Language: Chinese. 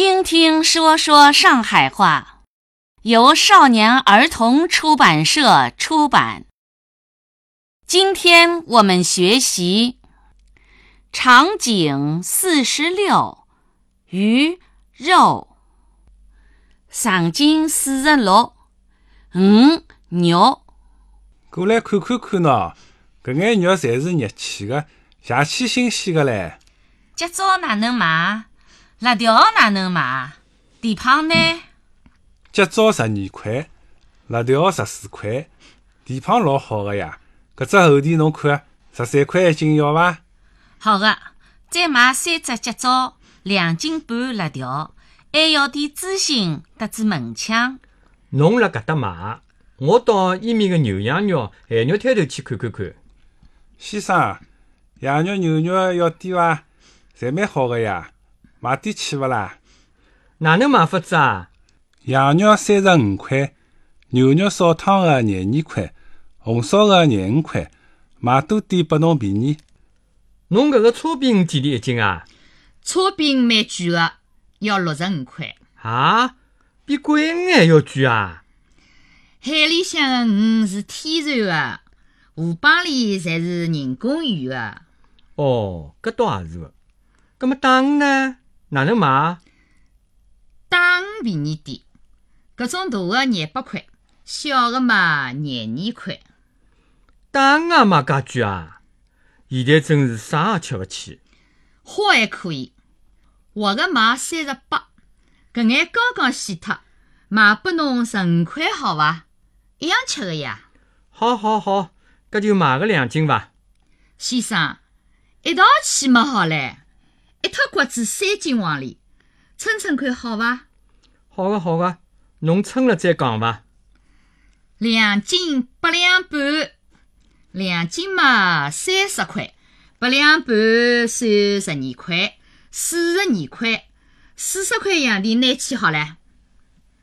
听听说说上海话，由少年儿童出版社出版。今天我们学习场景四十六，鱼肉。场景四十六，鱼肉。过来看看看喏，搿眼肉侪是热气的，邪气新鲜的嘞。今朝哪能卖？辣条哪能买？蹄膀呢？脚爪十二块，辣条十四块，蹄膀老好的呀。搿只后蹄侬看，十三块一斤，要伐？好的，再买三只脚爪，两斤半辣条，还要点猪心搭子门腔。侬辣搿搭买，我到伊面个牛羊肉、咸肉摊头去看看看。先生，羊肉、牛肉要点伐？侪蛮好个呀，买点去勿啦？哪能买法子啊？羊肉三十五块，牛肉烧汤个廿二块，红烧个廿五块，买多点拨侬便宜。侬搿个叉饼几钿一斤啊？叉饼蛮贵个，要六十五块。啊，比桂鱼还要贵啊！海里向个鱼是天然个，河浜里侪是人工鱼个。哦，搿倒也是个。葛末大鱼呢？哪能买？打鱼便宜点，搿种大的廿八块，小的嘛廿二块。打鱼也卖介贵啊！现在真是啥也吃勿起。活还可以，活个卖三十八，搿眼刚刚洗脱，卖拨侬十五块好伐？一样吃个呀。好好好，搿就买个两斤伐。先生，一道去么好唻，一套骨子三斤往里，称称看好伐？好个好个，侬称了再讲伐。两斤八两半，两斤嘛三十块，八两半算十二块，四十二块，四十块洋钿拿去好唻。